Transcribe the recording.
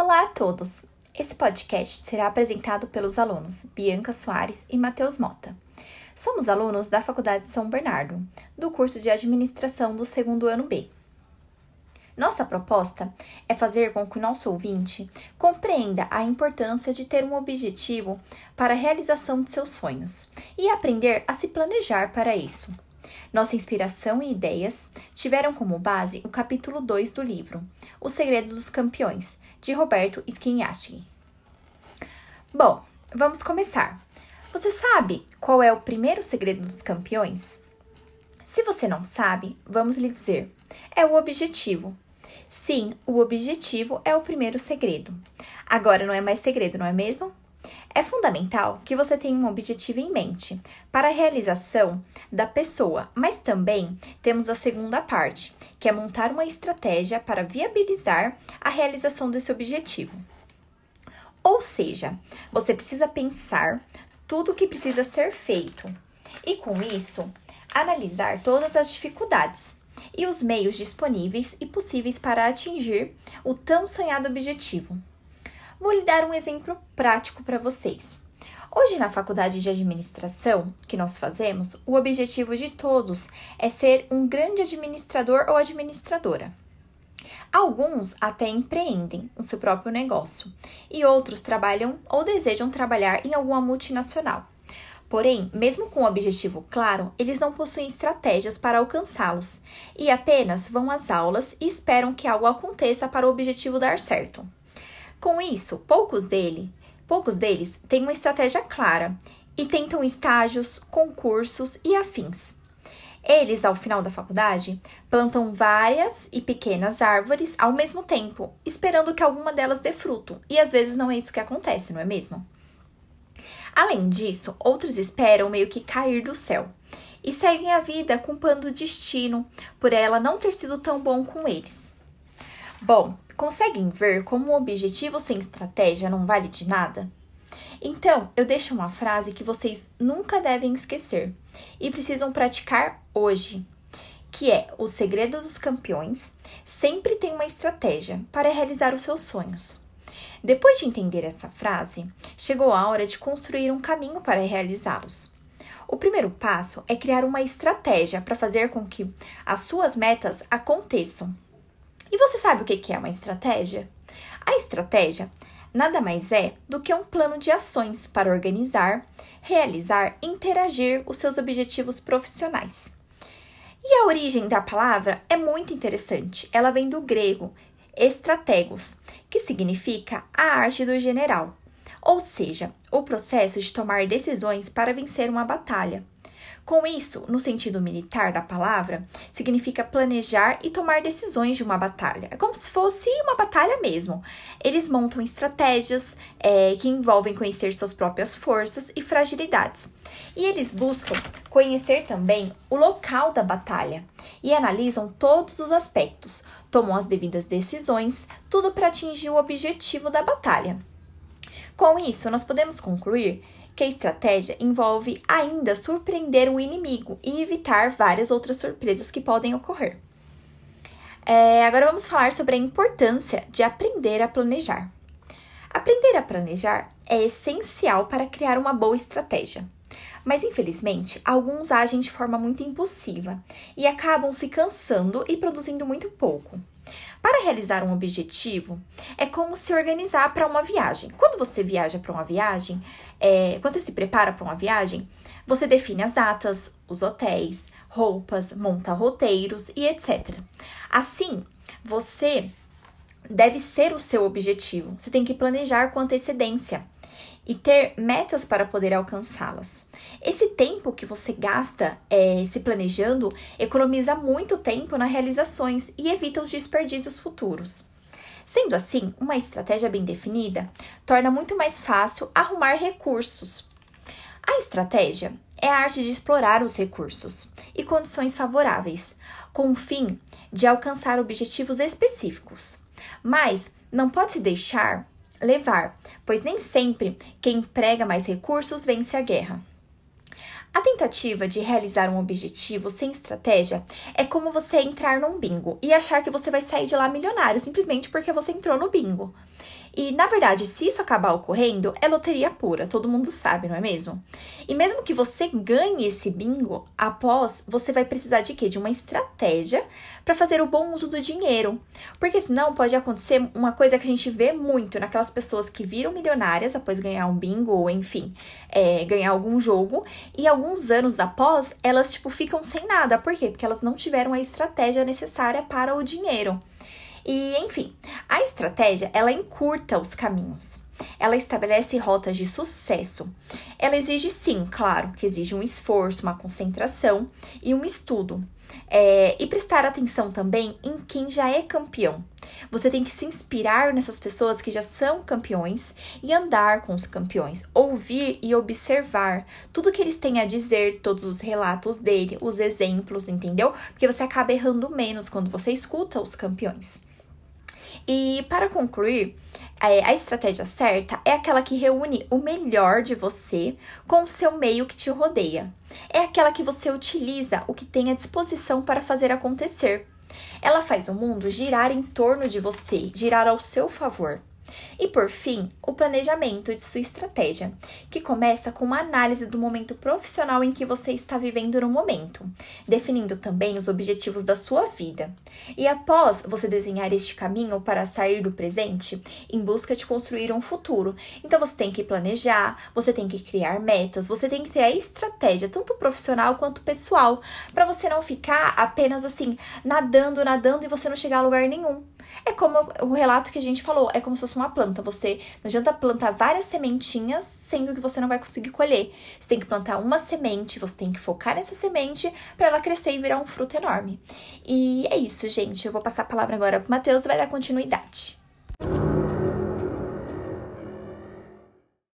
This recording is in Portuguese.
Olá a todos! Esse podcast será apresentado pelos alunos Bianca Soares e Matheus Mota. Somos alunos da Faculdade de São Bernardo, do curso de Administração do segundo ano B. Nossa proposta é fazer com que o nosso ouvinte compreenda a importância de ter um objetivo para a realização de seus sonhos e aprender a se planejar para isso. Nossa inspiração e ideias tiveram como base o capítulo 2 do livro O Segredo dos Campeões, de Roberto Schignasci. Bom, vamos começar. Você sabe qual é o primeiro segredo dos campeões? Se você não sabe, vamos lhe dizer: é o objetivo. Sim, o objetivo é o primeiro segredo. Agora não é mais segredo, não é mesmo? É fundamental que você tenha um objetivo em mente para a realização da pessoa, mas também temos a segunda parte, que é montar uma estratégia para viabilizar a realização desse objetivo. Ou seja, você precisa pensar tudo o que precisa ser feito e, com isso, analisar todas as dificuldades e os meios disponíveis e possíveis para atingir o tão sonhado objetivo. Vou lhe dar um exemplo prático para vocês. Hoje, na faculdade de administração que nós fazemos, o objetivo de todos é ser um grande administrador ou administradora. Alguns até empreendem o seu próprio negócio e outros trabalham ou desejam trabalhar em alguma multinacional. Porém, mesmo com o objetivo claro, eles não possuem estratégias para alcançá-los e apenas vão às aulas e esperam que algo aconteça para o objetivo dar certo. Com isso, poucos dele, poucos deles têm uma estratégia clara e tentam estágios, concursos e afins. Eles, ao final da faculdade, plantam várias e pequenas árvores ao mesmo tempo, esperando que alguma delas dê fruto, e às vezes não é isso que acontece, não é mesmo? Além disso, outros esperam meio que cair do céu e seguem a vida culpando o destino por ela não ter sido tão bom com eles. Bom, Conseguem ver como um objetivo sem estratégia não vale de nada? Então, eu deixo uma frase que vocês nunca devem esquecer e precisam praticar hoje, que é: o segredo dos campeões sempre tem uma estratégia para realizar os seus sonhos. Depois de entender essa frase, chegou a hora de construir um caminho para realizá-los. O primeiro passo é criar uma estratégia para fazer com que as suas metas aconteçam. E você sabe o que é uma estratégia? A estratégia nada mais é do que um plano de ações para organizar, realizar interagir os seus objetivos profissionais. E a origem da palavra é muito interessante. Ela vem do grego estrategos, que significa a arte do general, ou seja, o processo de tomar decisões para vencer uma batalha. Com isso, no sentido militar da palavra, significa planejar e tomar decisões de uma batalha. É como se fosse uma batalha mesmo. Eles montam estratégias é, que envolvem conhecer suas próprias forças e fragilidades. E eles buscam conhecer também o local da batalha e analisam todos os aspectos, tomam as devidas decisões, tudo para atingir o objetivo da batalha. Com isso, nós podemos concluir que a estratégia envolve ainda surpreender o inimigo e evitar várias outras surpresas que podem ocorrer. É, agora vamos falar sobre a importância de aprender a planejar. Aprender a planejar é essencial para criar uma boa estratégia. Mas infelizmente, alguns agem de forma muito impulsiva e acabam se cansando e produzindo muito pouco. Para realizar um objetivo, é como se organizar para uma viagem. Quando você viaja para uma viagem, é, quando você se prepara para uma viagem, você define as datas, os hotéis, roupas, monta roteiros e etc. Assim, você deve ser o seu objetivo. Você tem que planejar com antecedência e ter metas para poder alcançá-las. Esse tempo que você gasta é, se planejando economiza muito tempo nas realizações e evita os desperdícios futuros. Sendo assim, uma estratégia bem definida torna muito mais fácil arrumar recursos. A estratégia é a arte de explorar os recursos e condições favoráveis, com o fim de alcançar objetivos específicos. Mas não pode se deixar levar, pois nem sempre quem emprega mais recursos vence a guerra. A tentativa de realizar um objetivo sem estratégia é como você entrar num bingo e achar que você vai sair de lá milionário simplesmente porque você entrou no bingo. E, na verdade, se isso acabar ocorrendo, é loteria pura, todo mundo sabe, não é mesmo? E mesmo que você ganhe esse bingo, após, você vai precisar de quê? De uma estratégia para fazer o bom uso do dinheiro. Porque senão pode acontecer uma coisa que a gente vê muito naquelas pessoas que viram milionárias após ganhar um bingo, ou enfim, é, ganhar algum jogo, e alguns anos após, elas, tipo, ficam sem nada. Por quê? Porque elas não tiveram a estratégia necessária para o dinheiro. E, enfim, a estratégia, ela encurta os caminhos. Ela estabelece rotas de sucesso. Ela exige, sim, claro, que exige um esforço, uma concentração e um estudo. É, e prestar atenção também em quem já é campeão. Você tem que se inspirar nessas pessoas que já são campeões e andar com os campeões, ouvir e observar tudo que eles têm a dizer, todos os relatos dele, os exemplos, entendeu? Porque você acaba errando menos quando você escuta os campeões. E para concluir, é, a estratégia certa é aquela que reúne o melhor de você com o seu meio que te rodeia. É aquela que você utiliza o que tem à disposição para fazer acontecer. Ela faz o mundo girar em torno de você, girar ao seu favor. E por fim, o planejamento de sua estratégia, que começa com uma análise do momento profissional em que você está vivendo no momento, definindo também os objetivos da sua vida. E após você desenhar este caminho para sair do presente, em busca de construir um futuro. Então você tem que planejar, você tem que criar metas, você tem que ter a estratégia, tanto profissional quanto pessoal, para você não ficar apenas assim, nadando, nadando e você não chegar a lugar nenhum. É como o relato que a gente falou, é como se fosse uma planta. Você não adianta plantar várias sementinhas, sendo que você não vai conseguir colher. Você tem que plantar uma semente, você tem que focar nessa semente para ela crescer e virar um fruto enorme. E é isso, gente. Eu vou passar a palavra agora pro Matheus e vai dar continuidade.